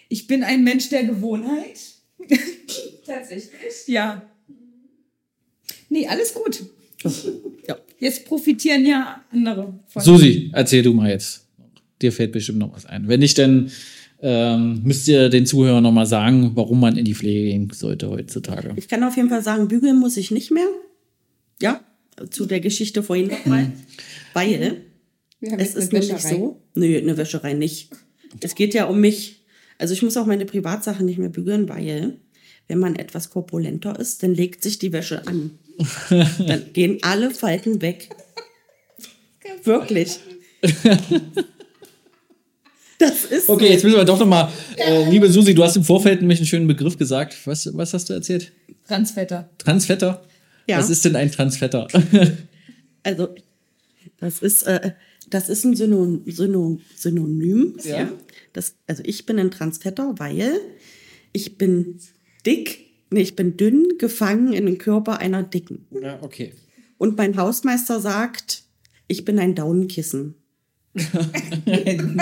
Speaker 5: Ich bin ein Mensch der Gewohnheit. <laughs> Tatsächlich. Ja. Nee, alles gut.
Speaker 4: Ja.
Speaker 5: Jetzt profitieren ja andere von.
Speaker 3: Susi, erzähl du mal jetzt. Dir fällt bestimmt noch was ein. Wenn nicht, dann ähm, müsst ihr den Zuhörern noch mal sagen, warum man in die Pflege gehen sollte heutzutage.
Speaker 4: Ich kann auf jeden Fall sagen, bügeln muss ich nicht mehr. Ja, zu der Geschichte vorhin nochmal. Weil
Speaker 2: Wir haben
Speaker 4: es ist nämlich so, nö, eine Wäscherei nicht. Es geht ja um mich. Also ich muss auch meine Privatsachen nicht mehr bügeln, weil wenn man etwas korpulenter ist, dann legt sich die Wäsche an. Dann gehen alle Falten weg. Wirklich. Das ist
Speaker 3: Okay, jetzt müssen wir doch noch mal, äh, liebe Susi, du hast im Vorfeld nämlich einen schönen Begriff gesagt. Was, was hast du erzählt?
Speaker 5: Transvetter.
Speaker 3: Transvetter?
Speaker 4: Ja.
Speaker 3: Was ist denn ein Transvetter? <laughs>
Speaker 4: Also, das ist, äh, das ist ein Synonym. Synonym, Synonym ja. Das, also, ich bin ein Transvetter, weil ich bin dick, nee, ich bin dünn gefangen in den Körper einer Dicken.
Speaker 3: ja, okay.
Speaker 4: Und mein Hausmeister sagt, ich bin ein Daunenkissen.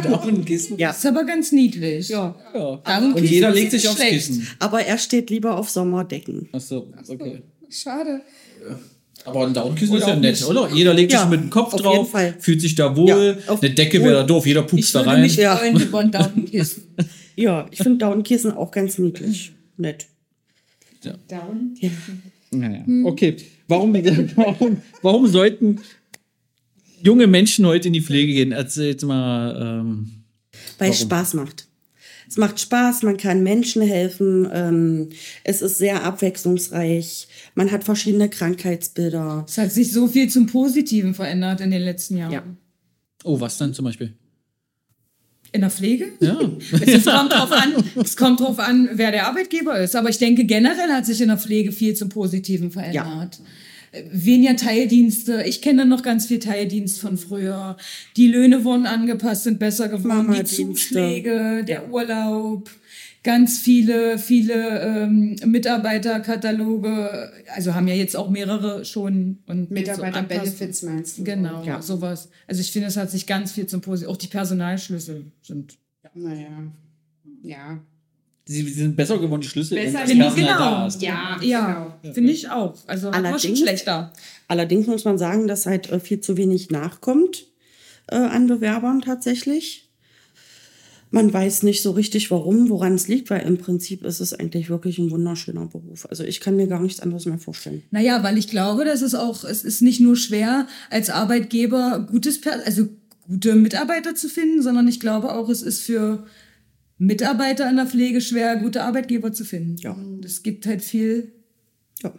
Speaker 3: Daumenkissen.
Speaker 4: Ja.
Speaker 5: Ist aber ganz niedlich.
Speaker 2: Ja.
Speaker 3: Ja. Und jeder legt sich aufs
Speaker 5: schlecht.
Speaker 3: Kissen.
Speaker 4: Aber er steht lieber auf Sommerdecken.
Speaker 3: Ach so, okay.
Speaker 2: Schade.
Speaker 3: Aber ein Downkissen ist ja nett,
Speaker 5: nicht.
Speaker 3: oder? Jeder legt
Speaker 4: Ja,
Speaker 3: sich mit dem Kopf
Speaker 4: auf
Speaker 3: drauf,
Speaker 4: jeden Fall.
Speaker 3: fühlt sich da wohl.
Speaker 4: Ja,
Speaker 3: Eine Decke wäre da doof, jeder pupst
Speaker 5: Ich
Speaker 3: da
Speaker 5: würde
Speaker 3: rein.
Speaker 5: mich
Speaker 4: Ja.
Speaker 5: freuen über ein Daumenkissen. <laughs>
Speaker 4: Ja, ich finde Daunenkissen auch ganz niedlich. <laughs> Nett.
Speaker 2: Down.
Speaker 3: Naja. Okay. Warum, <laughs> warum, warum sollten junge Menschen heute in die Pflege gehen? Erzählt mal. Ähm,
Speaker 4: Weil es Spaß macht. Es macht Spaß, man kann Menschen helfen, ähm, es ist sehr abwechslungsreich, man hat verschiedene Krankheitsbilder.
Speaker 5: Es hat sich so viel zum Positiven verändert in den letzten Jahren.
Speaker 4: Ja.
Speaker 3: oh, was dann zum Beispiel?
Speaker 5: In der Pflege?
Speaker 3: Ja. <laughs>
Speaker 5: Es kommt, drauf an, es kommt drauf an, wer der Arbeitgeber ist. Aber ich denke, generell hat sich in der Pflege viel zum Positiven verändert. weniger Teildienste. Ich kenne noch ganz viel Teildienst von früher. Die Löhne wurden angepasst, sind besser geworden. Die. Zuschläge, der Urlaub, ganz viele, viele ähm, Mitarbeiterkataloge. Also haben ja jetzt auch mehrere schon. Und
Speaker 2: Mitarbeiter-Benefits meinst du?
Speaker 5: Genau,
Speaker 4: Ja.
Speaker 5: sowas. Also ich finde, es hat sich ganz viel zum Positiven. Auch die Personalschlüssel sind.
Speaker 2: Naja. Ja.
Speaker 3: Sie, sie sind besser geworden, die Schlüssel.
Speaker 2: Besser
Speaker 3: wenn das
Speaker 5: Genau,
Speaker 3: Personal da
Speaker 5: genau.
Speaker 3: ist.
Speaker 2: Ja,
Speaker 5: Ja, finde ich auch. Also schon
Speaker 4: Allerdings-
Speaker 5: schlechter.
Speaker 4: Allerdings muss man sagen, dass halt äh, viel zu wenig nachkommt äh, an Bewerbern tatsächlich. Man weiß nicht so richtig, warum, woran es liegt, weil im Prinzip ist es eigentlich wirklich ein wunderschöner Beruf. Also ich kann mir gar nichts anderes mehr vorstellen.
Speaker 5: Naja, weil ich glaube, dass es auch, es ist nicht nur schwer, als Arbeitgeber gutes, also gute Mitarbeiter zu finden, sondern ich glaube auch, es ist für Mitarbeiter in der Pflege schwer, gute Arbeitgeber zu finden.
Speaker 4: Ja.
Speaker 5: Es gibt halt viel.
Speaker 4: Ja.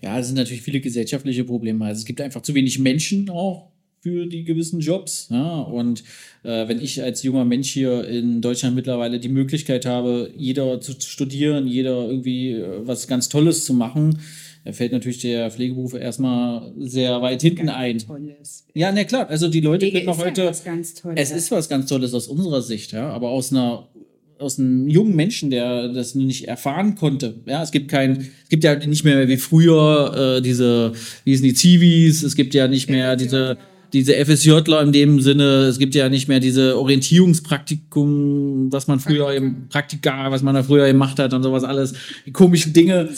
Speaker 3: Ja, es sind natürlich viele gesellschaftliche Probleme. Also es gibt einfach zu wenig Menschen auch für die gewissen Jobs. Ja? Und äh, wenn ich als junger Mensch hier in Deutschland mittlerweile die Möglichkeit habe, jeder zu studieren, jeder irgendwie äh, was ganz Tolles zu machen, da fällt natürlich der Pflegeberuf erstmal sehr weit hinten ein.
Speaker 2: Tolles.
Speaker 3: Ja, na klar. Also die Leute
Speaker 2: Pflege
Speaker 3: können noch
Speaker 2: ja
Speaker 3: heute.
Speaker 2: was ganz Tolles.
Speaker 3: Es ist was ganz Tolles aus unserer Sicht, ja. Aber aus einer aus einem jungen Menschen, der das nicht erfahren konnte. Ja, es gibt kein, es gibt ja nicht mehr wie früher äh, diese, wie hießen die Zivis, es gibt ja nicht mehr diese diese FSJler in dem Sinne, es gibt ja nicht mehr diese Orientierungspraktikum, was man früher im Praktika, was man da früher gemacht hat und sowas alles, die komischen Dinge.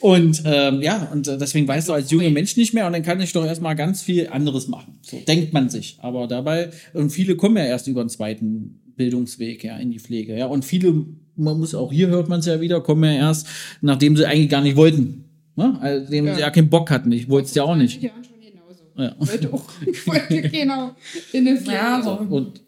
Speaker 3: Und ähm, ja, und äh, deswegen weißt du als junger Mensch nicht mehr und dann kann ich doch erstmal ganz viel anderes machen. So denkt man sich. Aber dabei, und viele kommen ja erst über den zweiten Bildungsweg ja in die Pflege. Ja, und viele, man muss auch hier hört man es ja wieder, kommen ja erst, nachdem sie eigentlich gar nicht wollten. Ne? Also, dem sie ja keinen Bock hatten. Ich wollte es ja auch nicht.
Speaker 2: Ja.
Speaker 3: Ja. <laughs>
Speaker 2: Ich wollte auch, <laughs> ich wollte genau in eine Pflege.
Speaker 5: Ja, aber
Speaker 3: Und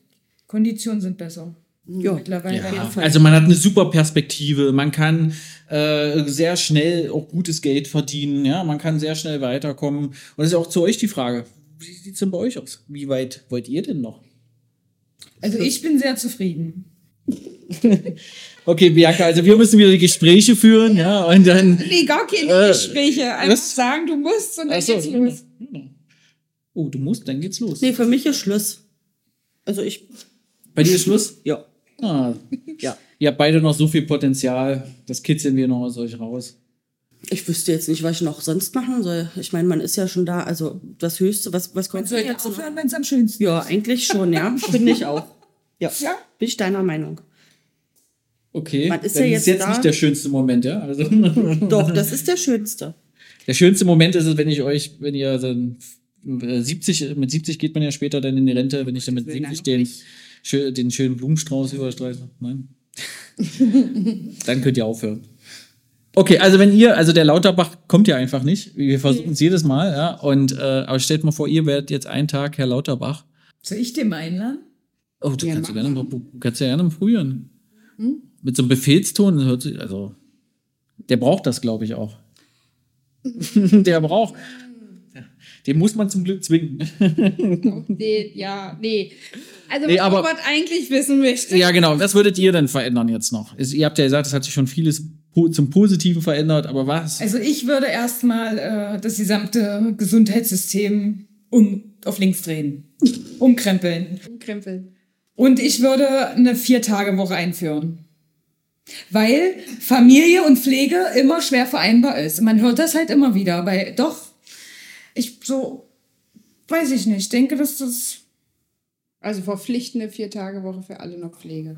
Speaker 5: Konditionen sind besser.
Speaker 4: Ja.
Speaker 5: Mittlerweile.
Speaker 3: Ja, also man hat eine super Perspektive, man kann äh, sehr schnell auch gutes Geld verdienen, ja, man kann sehr schnell weiterkommen. Und das ist auch zu euch die Frage, wie sieht es denn bei euch aus? Wie weit wollt ihr denn noch?
Speaker 5: Also ich bin sehr zufrieden. <laughs>
Speaker 3: Okay, Bianca, also wir müssen wieder die Gespräche führen, ja, und dann.
Speaker 2: Nee, gar keine
Speaker 3: Äh,
Speaker 2: Gespräche. Einfach
Speaker 3: was?
Speaker 2: sagen, du musst und dann
Speaker 3: so,
Speaker 2: geht's los.
Speaker 3: Oh, du musst, dann geht's los.
Speaker 4: Nee, für mich ist Schluss. Also ich,
Speaker 3: Bei dir ist Schluss?
Speaker 4: ja.
Speaker 3: Ah,
Speaker 4: Ja.
Speaker 3: ihr habt beide noch so viel Potenzial, das kitzeln wir noch aus euch raus.
Speaker 4: Ich wüsste jetzt nicht, was ich noch sonst machen soll. Ich meine, man ist ja schon da, also das Höchste, was, was
Speaker 5: Man
Speaker 4: kommt
Speaker 5: sollte
Speaker 4: jetzt noch?
Speaker 5: aufhören, wenn es am schönsten
Speaker 4: Ja, eigentlich schon, ja. <laughs> Finde ich auch. Ja.
Speaker 2: Ja.
Speaker 4: Bin ich deiner Meinung.
Speaker 3: Okay,
Speaker 4: Man ist
Speaker 3: dann
Speaker 4: ja
Speaker 3: ist
Speaker 4: jetzt
Speaker 3: jetzt
Speaker 4: da.
Speaker 3: nicht der schönste Moment, ja. Also,
Speaker 4: Doch, das ist der Schönste.
Speaker 3: der schönste Moment ist es, wenn ich euch, wenn ihr dann 70, mit 70 geht man ja später dann in die Rente, wenn ich dann mit
Speaker 2: will dann
Speaker 3: 70
Speaker 2: noch
Speaker 3: den, den schönen Blumenstrauß überstreiche. Nein. <laughs> dann könnt ihr aufhören. Okay, also wenn ihr, also der Lauterbach kommt ja einfach nicht. Wir versuchen es jedes Mal, ja. Und äh, aber stellt mal vor, ihr werdet jetzt einen Tag Herr Lauterbach.
Speaker 5: Soll ich dem einladen?
Speaker 3: Oh, du
Speaker 2: Ja,
Speaker 3: kannst, du gerne, kannst ja gerne früheren. Mit so einem Befehlston, hört sich, also, der braucht das, glaube ich, auch. <laughs> der braucht. Den muss man zum Glück zwingen. <laughs>
Speaker 2: Nee, ja, nee. Also,
Speaker 3: Nee,
Speaker 2: was
Speaker 3: aber-
Speaker 2: Robert eigentlich wissen möchte.
Speaker 3: ja, genau. Was würdet ihr denn verändern jetzt noch? Ihr habt ja gesagt, es hat sich schon vieles zum Positiven verändert, aber was?
Speaker 5: Also ich würde erstmal äh, das gesamte Gesundheitssystem um, auf links drehen. Umkrempeln.
Speaker 2: Krempel.
Speaker 5: Und ich würde eine Vier-Tage-Woche einführen. Weil Familie und Pflege immer schwer vereinbar ist. Man hört das halt immer wieder. Weil doch, ich so, weiß ich nicht, denke, dass das.
Speaker 2: Also verpflichtende Vier-Tage-Woche für alle noch Pflege.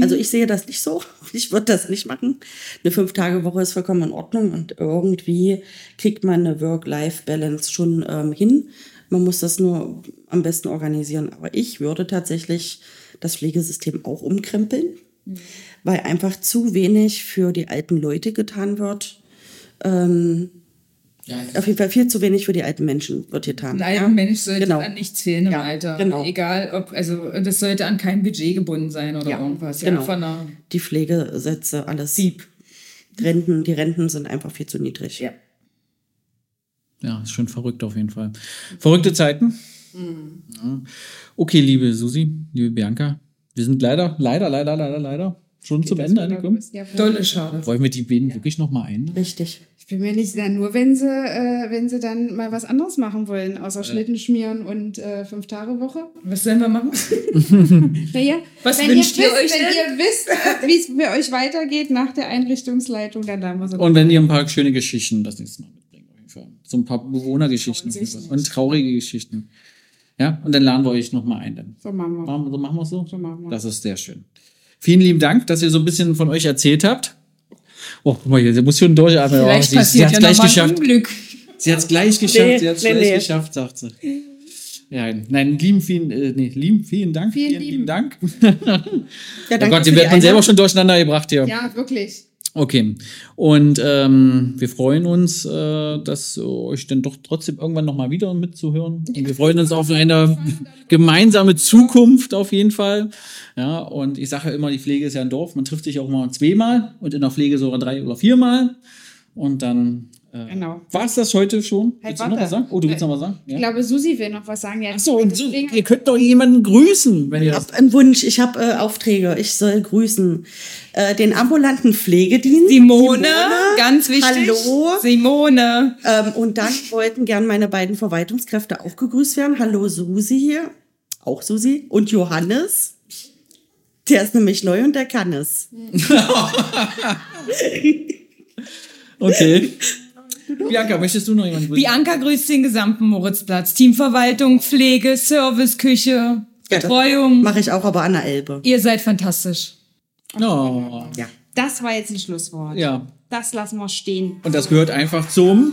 Speaker 4: Also ich sehe das nicht so. <laughs> Ich würde das nicht machen. Eine Fünf-Tage-Woche ist vollkommen in Ordnung und irgendwie kriegt man eine Work-Life-Balance schon ähm, hin. Man muss das nur am besten organisieren. Aber ich würde tatsächlich das Pflegesystem auch umkrempeln, weil einfach zu wenig für die alten Leute getan wird. Ähm,
Speaker 3: Ja,
Speaker 4: auf jeden Fall viel zu wenig für die alten Menschen wird getan.
Speaker 5: Ein alter Mensch sollte
Speaker 4: Genau.
Speaker 5: an nichts fehlen im
Speaker 4: Ja,
Speaker 5: Alter.
Speaker 4: genau.
Speaker 5: Egal, ob, also das sollte an kein Budget gebunden sein oder
Speaker 4: Ja,
Speaker 5: irgendwas. Ja,
Speaker 4: genau.
Speaker 5: von einer
Speaker 4: Die Pflegesätze, alles.
Speaker 5: Sieb.
Speaker 4: Renten, die Renten sind einfach viel zu niedrig.
Speaker 5: Ja.
Speaker 3: Ja, ist schon verrückt auf jeden Fall. Verrückte Zeiten. Ja. Okay, liebe Susi, liebe Bianca, wir sind leider, leider, leider, leider, leider Schon zum Ende angekommen?
Speaker 2: Ja,
Speaker 5: Dolle schade.
Speaker 3: Wollen wir die beiden wirklich noch mal ein?
Speaker 4: Richtig.
Speaker 2: Ich bin mir nicht sicher, nur wenn sie, äh, wenn sie dann mal was anderes machen wollen, außer Schnitten schmieren und äh, fünf Tage Woche.
Speaker 5: Was sollen wir machen? <laughs> <laughs>
Speaker 2: Naja,
Speaker 5: Was
Speaker 2: wenn
Speaker 5: wünscht
Speaker 2: ihr
Speaker 5: ihr
Speaker 2: wisst,
Speaker 5: euch
Speaker 2: Wenn
Speaker 5: denn?
Speaker 2: ihr wisst, äh, wie es für euch weitergeht nach der Einrichtungsleitung, dann laden wir so.
Speaker 3: Und wenn ihr ein paar schöne Geschichten das nächste Mal mitbringt, auf jeden Fall. So ein paar Bewohnergeschichten und traurige Geschichten. Ja, und dann laden wir euch noch mal ein. Dann.
Speaker 2: so machen wir.
Speaker 3: Machen wir, so machen wir es so?
Speaker 2: So machen wir.
Speaker 3: Das ist sehr schön. Vielen lieben Dank, dass ihr so ein bisschen von euch erzählt habt. Oh, guck mal hier, sie muss schon durchatmen. Oh,
Speaker 5: Vielleicht
Speaker 3: sie, sie
Speaker 5: passiert
Speaker 3: hat
Speaker 5: ja
Speaker 3: es gleich geschafft.
Speaker 5: Unglück.
Speaker 3: Sie hat es gleich geschafft.
Speaker 4: Nee,
Speaker 3: sie hat es
Speaker 4: nee,
Speaker 3: gleich
Speaker 4: nee.
Speaker 3: geschafft, sagt sie. Ja, nein, lieben, vielen, äh, nee, lieben, vielen Dank.
Speaker 2: Vielen
Speaker 3: lieben
Speaker 2: lieben.
Speaker 3: Dank.
Speaker 4: Ja,
Speaker 3: Oh
Speaker 4: danke
Speaker 3: Gott,
Speaker 4: für
Speaker 3: ihr werdet man selber schon durcheinander gebracht hier.
Speaker 2: Ja, wirklich.
Speaker 3: Okay. Und ähm, wir freuen uns, äh, dass euch dann doch trotzdem irgendwann nochmal wieder mitzuhören. Und wir freuen uns auf eine gemeinsame Zukunft auf jeden Fall. Ja, und ich sage ja immer, die Pflege ist ja ein Dorf. Man trifft sich auch mal zweimal und in der Pflege sogar drei oder viermal. Und dann
Speaker 2: Genau.
Speaker 3: war es das heute schon.
Speaker 2: Halt,
Speaker 3: willst du noch was sagen? Oh, du willst noch was sagen?
Speaker 2: Ich glaube, Susi will noch was sagen. Ja,
Speaker 3: Ach so, und so,
Speaker 2: deswegen-
Speaker 3: ihr könnt doch jemanden grüßen, wenn ihr
Speaker 4: Ich
Speaker 3: das.
Speaker 4: habe einen Wunsch, ich habe äh, Aufträge. Ich soll grüßen äh, den ambulanten Pflegedienst.
Speaker 5: Simone, ganz wichtig.
Speaker 4: Hallo.
Speaker 5: Simone.
Speaker 4: Ähm, und dann wollten gern meine beiden Verwaltungskräfte auch gegrüßt werden. Hallo Susi hier. Auch Susi. Und Johannes. Der ist nämlich neu und der kann es. <laughs>
Speaker 3: Okay. <laughs> <laughs> Bianca, möchtest du noch jemanden grüßen?
Speaker 5: Bianca grüßt den gesamten Moritzplatz. Teamverwaltung, Pflege, Service, Küche, Betreuung.
Speaker 4: Mache ich auch aber an der Elbe.
Speaker 5: Ihr seid fantastisch.
Speaker 3: Oh,
Speaker 4: Ja.
Speaker 2: Das war jetzt ein Schlusswort.
Speaker 3: ja.
Speaker 2: Das lassen wir stehen.
Speaker 3: Und das gehört einfach zum